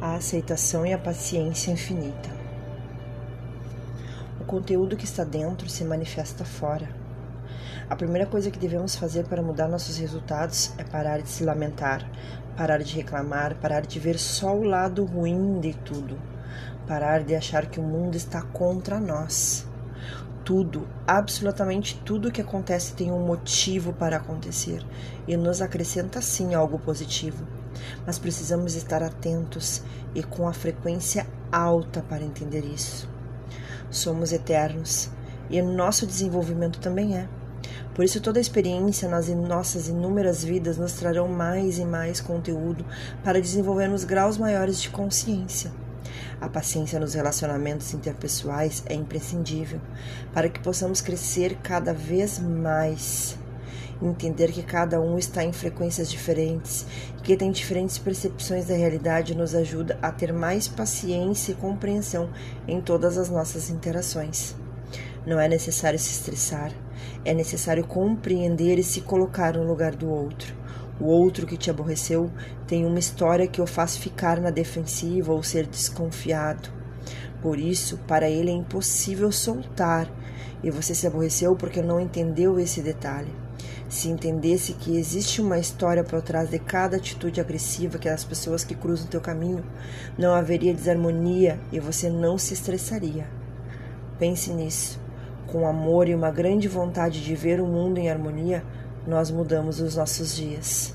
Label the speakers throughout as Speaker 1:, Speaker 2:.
Speaker 1: a aceitação e a paciência infinita. O conteúdo que está dentro se manifesta fora. A primeira coisa que devemos fazer para mudar nossos resultados é parar de se lamentar, parar de reclamar, parar de ver só o lado ruim de tudo, parar de achar que o mundo está contra nós. Tudo, absolutamente tudo que acontece tem um motivo para acontecer e nos acrescenta sim algo positivo mas precisamos estar atentos e com a frequência alta para entender isso. Somos eternos e nosso desenvolvimento também é. Por isso, toda experiência nas nossas inúmeras vidas nos trarão mais e mais conteúdo para desenvolvermos graus maiores de consciência. A paciência nos relacionamentos interpessoais é imprescindível para que possamos crescer cada vez mais Entender que cada um está em frequências diferentes e que tem diferentes percepções da realidade nos ajuda a ter mais paciência e compreensão em todas as nossas interações. Não é necessário se estressar, é necessário compreender e se colocar no lugar do outro. O outro que te aborreceu tem uma história que o faz ficar na defensiva ou ser desconfiado. Por isso, para ele é impossível soltar, e você se aborreceu porque não entendeu esse detalhe. Se entendesse que existe uma história por trás de cada atitude agressiva que as pessoas que cruzam teu caminho, não haveria desarmonia e você não se estressaria. Pense nisso. Com amor e uma grande vontade de ver o mundo em harmonia, nós mudamos os nossos dias.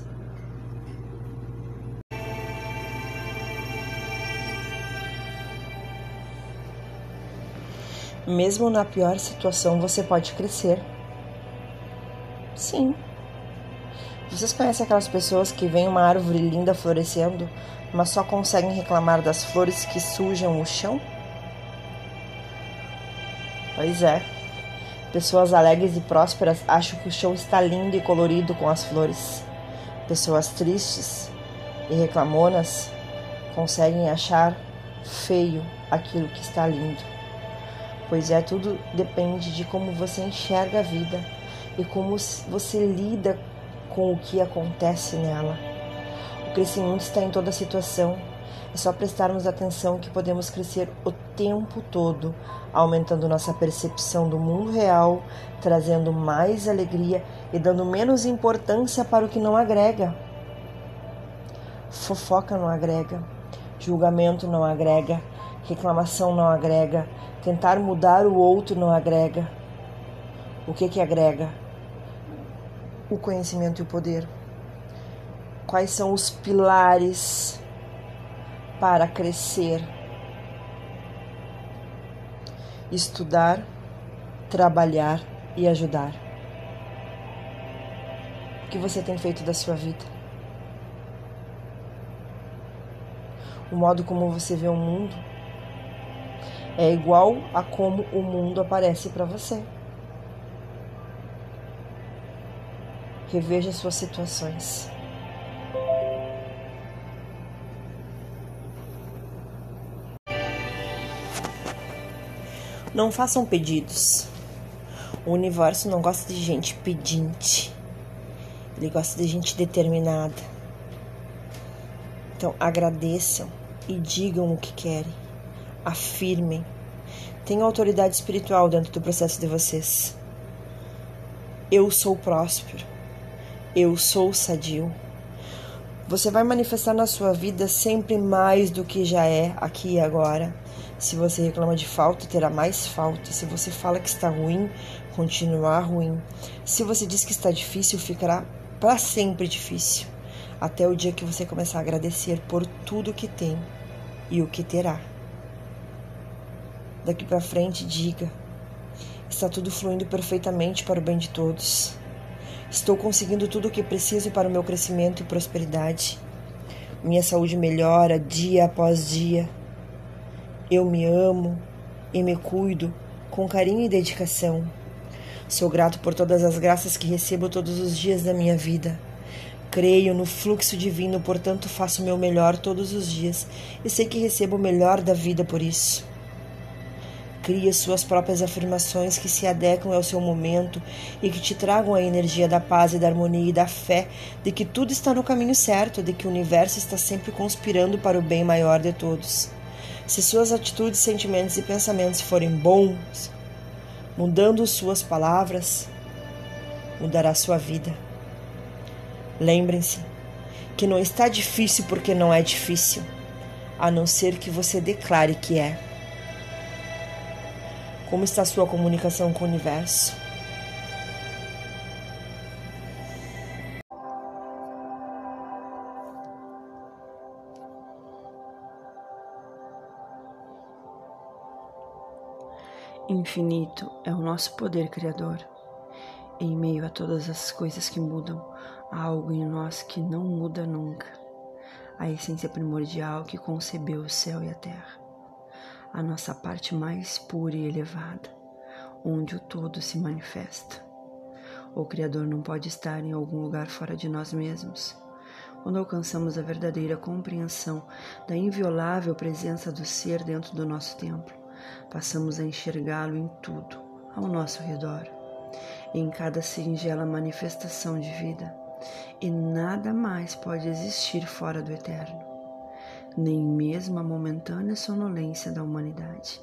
Speaker 1: Mesmo na pior situação, você pode crescer. Sim. Vocês conhecem aquelas pessoas que veem uma árvore linda florescendo, mas só conseguem reclamar das flores que sujam o chão? Pois é. Pessoas alegres e prósperas acham que o chão está lindo e colorido com as flores. Pessoas tristes e reclamonas conseguem achar feio aquilo que está lindo. Pois é, tudo depende de como você enxerga a vida e como você lida com o que acontece nela. O crescimento está em toda situação. É só prestarmos atenção que podemos crescer o tempo todo, aumentando nossa percepção do mundo real, trazendo mais alegria e dando menos importância para o que não agrega. Fofoca não agrega, julgamento não agrega, reclamação não agrega, tentar mudar o outro não agrega. O que que agrega? O conhecimento e o poder? Quais são os pilares para crescer? Estudar, trabalhar e ajudar. O que você tem feito da sua vida? O modo como você vê o mundo é igual a como o mundo aparece para você. Reveja suas situações. Não façam pedidos. O universo não gosta de gente pedinte. Ele gosta de gente determinada. Então agradeçam e digam o que querem. Afirmem. Tenham autoridade espiritual dentro do processo de vocês. Eu sou próspero. Eu sou sadio. Você vai manifestar na sua vida sempre mais do que já é aqui e agora. Se você reclama de falta, terá mais falta. Se você fala que está ruim, continuará ruim. Se você diz que está difícil, ficará para sempre difícil. Até o dia que você começar a agradecer por tudo que tem e o que terá. Daqui para frente, diga: está tudo fluindo perfeitamente para o bem de todos. Estou conseguindo tudo o que preciso para o meu crescimento e prosperidade. Minha saúde melhora dia após dia. Eu me amo e me cuido com carinho e dedicação. Sou grato por todas as graças que recebo todos os dias da minha vida. Creio no fluxo divino, portanto faço o meu melhor todos os dias e sei que recebo o melhor da vida por isso. Crie suas próprias afirmações que se adequem ao seu momento e que te tragam a energia da paz e da harmonia e da fé de que tudo está no caminho certo, de que o universo está sempre conspirando para o bem maior de todos. Se suas atitudes, sentimentos e pensamentos forem bons, mudando suas palavras, mudará sua vida. Lembrem-se que não está difícil porque não é difícil, a não ser que você declare que é. Como está sua comunicação com o universo? Infinito é o nosso poder criador. Em meio a todas as coisas que mudam, há algo em nós que não muda nunca. A essência primordial que concebeu o céu e a terra. A nossa parte mais pura e elevada, onde o todo se manifesta. O Criador não pode estar em algum lugar fora de nós mesmos. Quando alcançamos a verdadeira compreensão da inviolável presença do ser dentro do nosso templo, passamos a enxergá-lo em tudo ao nosso redor, em cada singela manifestação de vida, e nada mais pode existir fora do eterno, nem mesmo a momentânea sonolência da humanidade.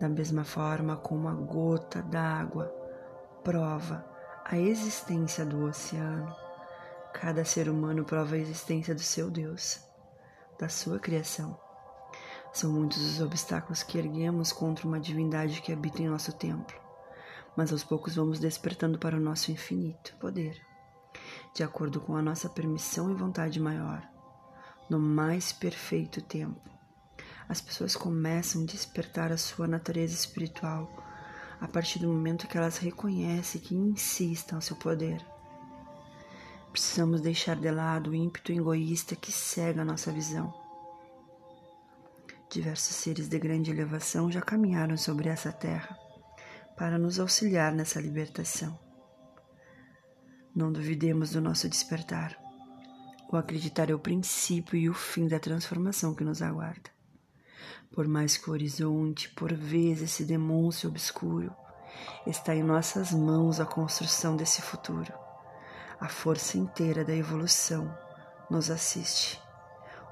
Speaker 1: Da mesma forma como a gota d'água prova a existência do oceano, cada ser humano prova a existência do seu Deus, da sua criação. São muitos os obstáculos que erguemos contra uma divindade que habita em nosso templo, mas aos poucos vamos despertando para o nosso infinito poder, de acordo com a nossa permissão e vontade maior, no mais perfeito tempo. As pessoas começam a despertar a sua natureza espiritual a partir do momento que elas reconhecem que insistam ao seu poder. Precisamos deixar de lado o ímpeto egoísta que cega a nossa visão Diversos seres de grande elevação já caminharam sobre essa terra para nos auxiliar nessa libertação. Não duvidemos do nosso despertar. O acreditar é o princípio e o fim da transformação que nos aguarda. Por mais que o horizonte, por vezes, se demonstre obscuro, está em nossas mãos a construção desse futuro. A força inteira da evolução nos assiste.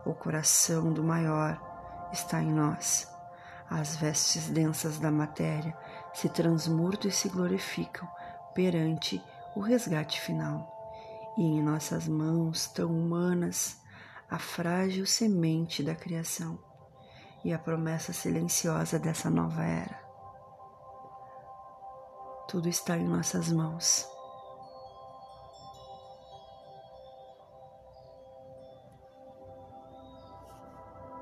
Speaker 1: O coração do maior está em nós. As vestes densas da matéria se transmurtam e se glorificam perante o resgate final. E em nossas mãos tão humanas a frágil semente da criação e a promessa silenciosa dessa nova era. Tudo está em nossas mãos.